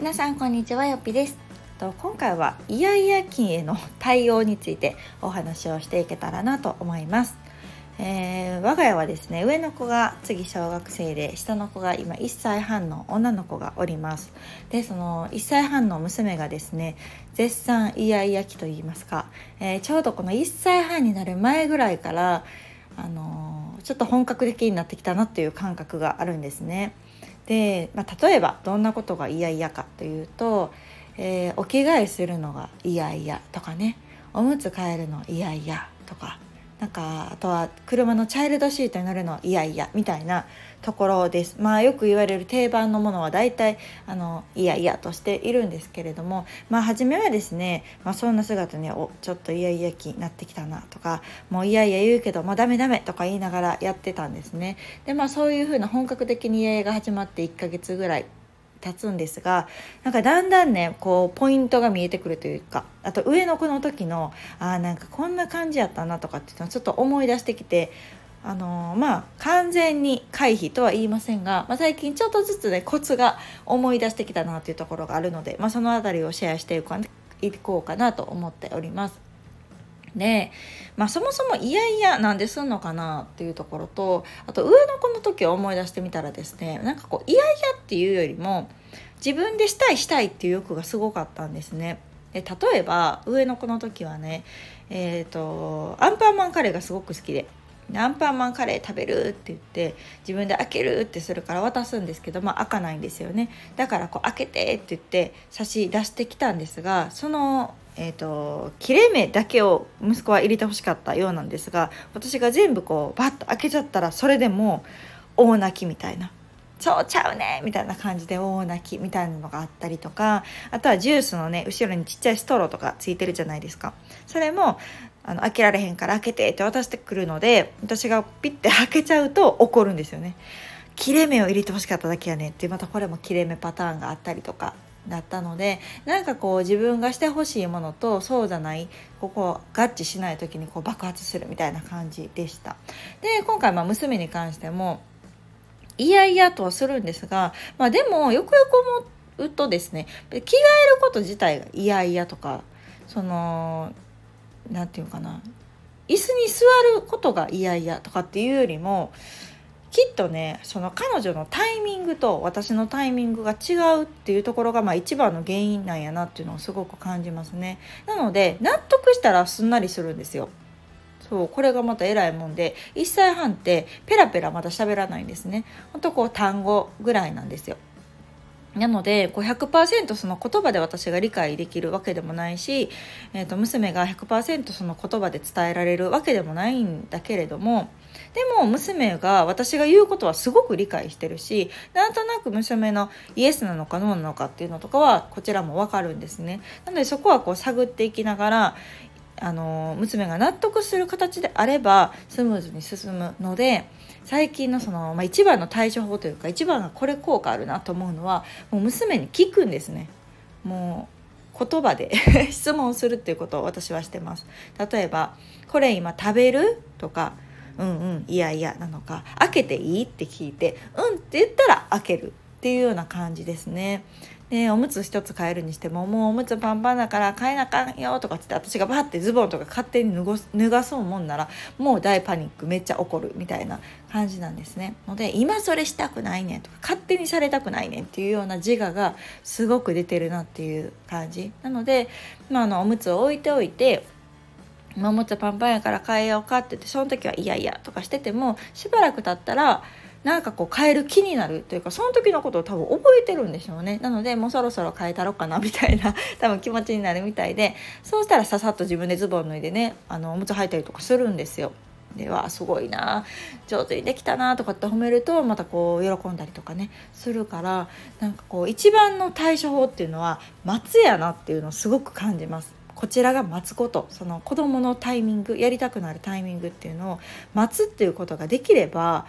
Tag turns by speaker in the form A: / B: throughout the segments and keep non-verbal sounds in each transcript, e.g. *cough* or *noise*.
A: 皆さんこんにちはよっぴです。と今回はイヤイヤ期への対応についてお話をしていけたらなと思います。えー、我が家はですね上の子が次小学生で下の子が今1歳半の女の子がおります。でその1歳半の娘がですね絶賛イヤイヤ期と言いますか、えー、ちょうどこの1歳半になる前ぐらいからあのー、ちょっと本格的になってきたなっていう感覚があるんですね。で、まあ、例えばどんなことが嫌々かというと、えお着替えするのが嫌々とかねおむつ替えるの嫌々とかなんかあとは車のチャイルドシートに乗るのいやいやみたいなところです。まあよく言われる定番のものは大体あのいやいやとしているんですけれども。まあ初めはですね、まあ、そんな姿におちょっといやいや気になってきたなとかもういやいや言うけどもうダメダメとか言いながらやってたんですね。でまあそういうふうな本格的にいやいやが始まって1ヶ月ぐらい経つんですがなんかだんだんねこうポイントが見えてくるというかあと上の子の時のあなんかこんな感じやったなとかっていうのをちょっと思い出してきてあのー、まあ完全に回避とは言いませんが、まあ、最近ちょっとずつねコツが思い出してきたなっていうところがあるので、まあ、その辺りをシェアしていこうかなと思っております。で、まあ、そもそもいやいやなんですんのかなっていうところとあと上の子の時を思い出してみたらですねなんかこういやいやっていうよりも自分でしたいしたいっていう欲がすごかったんですね。で例えば上の子の時はねえっ、ー、とアンパンマンカレーがすごく好きでアンパンマンカレー食べるって言って自分で開けるってするから渡すんですけどまあ開かないんですよね。だからこう開けてって言って差し出してきたんですがそのえーと、切れ目だけを息子は入れてほしかったようなんですが私が全部こうバッと開けちゃったらそれでも大泣きみたいな「そうちゃうね」みたいな感じで大泣きみたいなのがあったりとかあとはジュースのね後ろにちっちゃいストローとかついてるじゃないですか。それもあの開けられへんから開けてって渡してくるので私がピッて開けちゃうと怒るんですよね。切れ目を入れてほしかっただけやねってまたこれも切れ目パターンがあったりとかだったのでなんかこう自分がしてほしいものとそうじゃないここ合致しない時にこう爆発するみたいな感じでしたで今回まあ娘に関してもいやいやとはするんですが、まあ、でもよくよく思うとですね着替えること自体がいやいやとかその何て言うかな。椅子に座ることがいやいやとかっていうよりもきっとねその彼女のタイミングと私のタイミングが違うっていうところがまあ一番の原因なんやなっていうのをすごく感じますね。なので納得したらすんなりするんですよ。そうこれがまた偉いもんで1歳半ってペラペラまだ喋らないんですね。ほんとこう単語ぐらいなんですよ。なのでこう100%その言葉で私が理解できるわけでもないし、えー、と娘が100%その言葉で伝えられるわけでもないんだけれどもでも娘が私が言うことはすごく理解してるしなんとなく娘のイエスなのかノーなのかっていうのとかはこちらも分かるんですね。なのでそこはこう探っていきながらあの娘が納得する形であればスムーズに進むので最近のその、まあ、一番の対処法というか一番がこれ効果あるなと思うのはもう娘に聞くんですね。もう言葉で *laughs* 質問するっていうことを私はしてます。例えば「これ今食べる?」とか「うんうんいやいや」なのか「開けていい?」って聞いて「うん」って言ったら開けるっていうような感じですね。でおむつ一つ買えるにしてももうおむつパンパンだから買えなあかんよとかって私がバッてズボンとか勝手に脱ご脱がそうもんならもう大パニックめっちゃ怒るみたいな感じなんですね。ので今それしたくないねんとか勝手にされたくないねんっていうような自我がすごく出てるなっていう感じ。なので、まあ、あのおむつを置いておいておむつパンパンやから変えようかって言ってその時はいやいやとかしててもしばらく経ったらなんかこう変える気になるというかその時のことを多分覚えてるんでしょうねなのでもうそろそろ変えたろうかなみたいな *laughs* 多分気持ちになるみたいでそうしたらささっと自分でズボン脱いでねあのおむつ履いたりとかするんですよ。ではすごいな上手にできたなとかって褒めるとまたこう喜んだりとかねするからなんかこう一番の対処法っていうのは待つやなっていうのをすごく感じます。こちらが待つことその子どものタイミングやりたくなるタイミングっていうのを待つっていうことができれば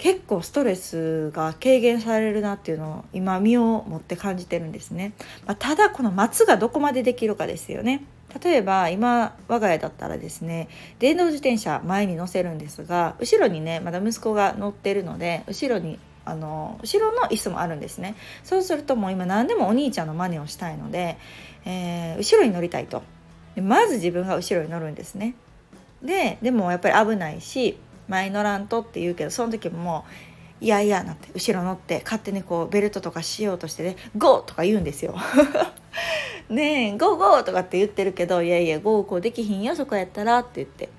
A: 結構ストレスが軽減されるなっていうのを今身を持って感じてるんですね、まあ、ただこの待つがどこまでできるかですよね。例えば今我が家だったらですね電動自転車前に乗せるんですが後ろにねまだ息子が乗ってるので後ろにあの後ろの椅子もあるんですね。そうするともう今何でもお兄ちゃんの真似をしたいので、えー、後ろに乗りたいと。まず自分が後ろに乗るんですね。ででもやっぱり危ないし前乗らんとって言うけどその時ももういやいやなって後ろ乗って勝手にこうベルトとかしようとしてね「ゴー!」とか言うんですよ。*laughs* ねえ「ゴーゴー!」とかって言ってるけど「いやいやゴーゴーできひんよそこやったら」って言って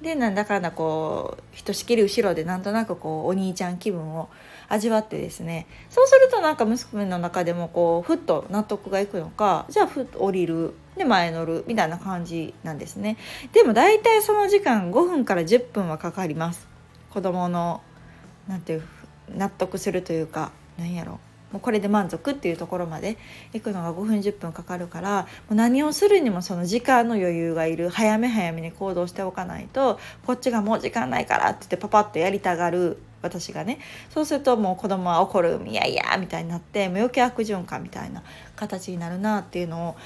A: でなんだかんだこうひとしきり後ろでなんとなくこうお兄ちゃん気分を味わってですねそうするとなんか娘の中でもこうふっと納得がいくのかじゃあふっと降りるで前乗るみたいな感じなんですね。でも大体その時間5分から10分はかかります。子供のなんていう納得するというか何やろ。もうこれで満足っていうところまで行くのが5分10分かかるからもう何をするにもその時間の余裕がいる。早め早めに行動しておかないとこっちがもう時間ないからって言ってパパッとやりたがる私がねそうするともう子供は怒るいやいやみたいになってもう余計悪循環みたいな形になるなっていうのを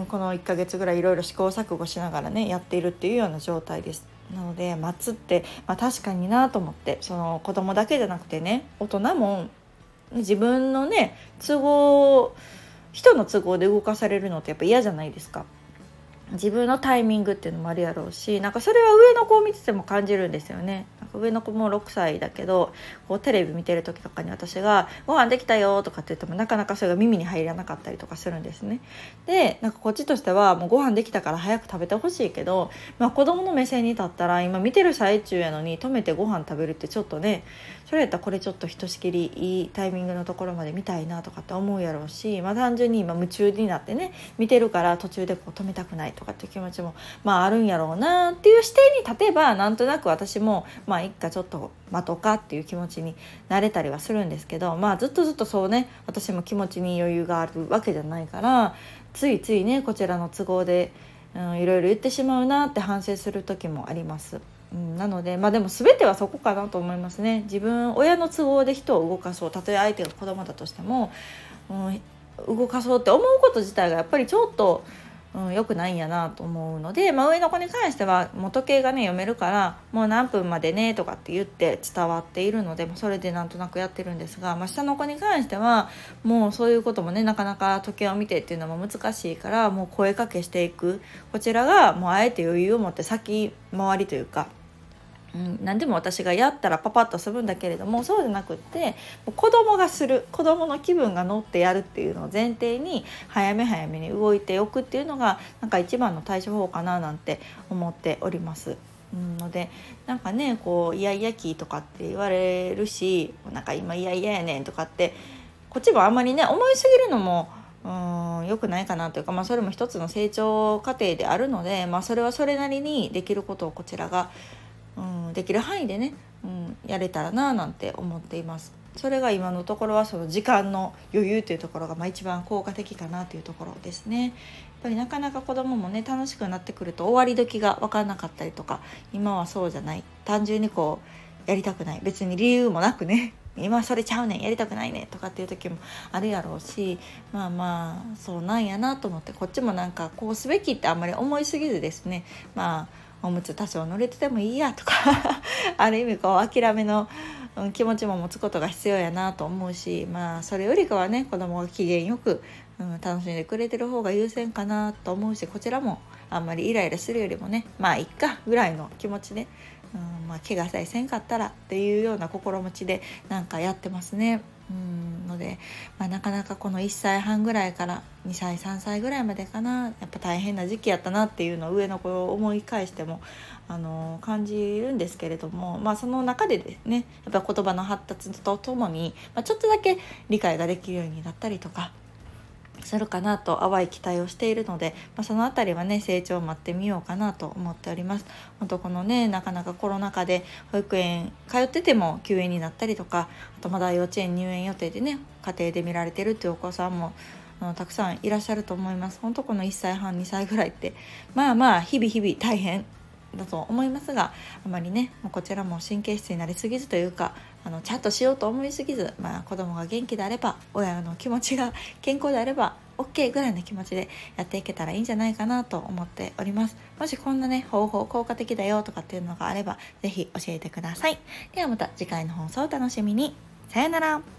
A: うんこの1ヶ月ぐらいいろいろ試行錯誤しながらねやっているっていうような状態です。なので待つって、まあ、確かになと思ってその子供だけじゃなくてね大人も自分のね都合人の都合で動かされるのってやっぱ嫌じゃないですか。自分のタイミングっていうのもあるやろうしなんかそれは上の子を見てても感じるんですよね。上の子も6歳だけどこうテレビ見てる時とかに私が「ご飯できたよ」とかって言ってもなかなかそれが耳に入らなかったりとかするんですね。でなんかこっちとしてはもうご飯できたから早く食べてほしいけど、まあ、子供の目線に立ったら今見てる最中やのに止めてご飯食べるってちょっとねそれやったらこれちょっとひとしきりいいタイミングのところまで見たいなとかって思うやろうし、まあ、単純に今夢中になってね見てるから途中でこう止めたくないとかっていう気持ちもまああるんやろうなっていう視点に立てばなんとなく私もまあ一家ちょっと待とうかっていう気持ちになれたりはするんですけどまあずっとずっとそうね私も気持ちに余裕があるわけじゃないからついついねこちらの都合で、うん、いろいろ言ってしまうなって反省する時もあります。うん、なのでまあでも全てはそこかなと思いますね自分親の都合で人を動かそうたとえ相手が子供だとしても、うん、動かそうって思うこと自体がやっぱりちょっとうん、良くないんやなと思うので、まあ、上の子に関しては元系がね読めるからもう何分までねとかって言って伝わっているのでそれでなんとなくやってるんですが、まあ、下の子に関してはもうそういうこともねなかなか時計を見てっていうのも難しいからもう声かけしていく。こちらがもうあえて余裕を持って先回りというかうん、何でも私がやったらパパッと済むんだけれどもそうじゃなくって子供がする子供の気分が乗ってやるっていうのを前提に早め早めに動いておくっていうのがなんか一番の対処法かななんて思っております。うん、のでなんかねこうイヤイヤ期とかって言われるしなんか今イヤイヤやねんとかってこっちもあんまりね思いすぎるのもうん良くないかなというか、まあ、それも一つの成長過程であるので、まあ、それはそれなりにできることをこちらができる範囲でね、うん、やれたらななんて思っています。それが今のところはその時間の余裕というところがまあ一番効果的かなというところですね。やっぱりなかなか子供もね楽しくなってくると終わり時が分からなかったりとか今はそうじゃない単純にこうやりたくない別に理由もなくね *laughs* 今それちゃうねんやりたくないねとかっていう時もあるやろうしまあまあそうなんやなと思ってこっちもなんかこうすべきってあんまり思いすぎずですねまあおむつ多少濡れててもいいやとか *laughs* ある意味こう諦めの、気持ちも持つことが必要やなと思うしまあそれよりかはね子供が機嫌よく、うん、楽しんでくれてる方が優先かなと思うしこちらもあんまりイライラするよりもねまあいっかぐらいの気持ちで、うんまあ、怪我さえせんかったらっていうような心持ちでなんかやってますね。うんので、まあ、なかなかこの1歳半ぐらいから2歳3歳ぐらいまでかなやっぱ大変な時期やったなっていうのを上の子を思い返してもあの感じるんですけれども、まあ、その中でですねやっぱ言葉の発達とともに、まあ、ちょっとだけ理解ができるようになったりとかするかなと淡い期待をしているので、まあ、その辺りはね成長を待ってみようかなと思っております。本当このねなかなかコロナ禍で保育園通ってても休園になったりとかあとまだ幼稚園入園予定でね家庭で見られてるっていうお子さんもたくさんいらっしゃると思います。本当この1歳半2歳ぐらいってまあまあ日々日々大変だと思いますがあまりねこちらも神経質になりすぎずというかあのちゃんとしようと思いすぎず、まあ、子供が元気であれば親の気持ちが健康であれば OK ぐらいの気持ちでやっていけたらいいんじゃないかなと思っております。もしこんなね方法効果的だよとかっていうのがあれば是非教えてください。ではまた次回の放送をお楽しみに。さよなら。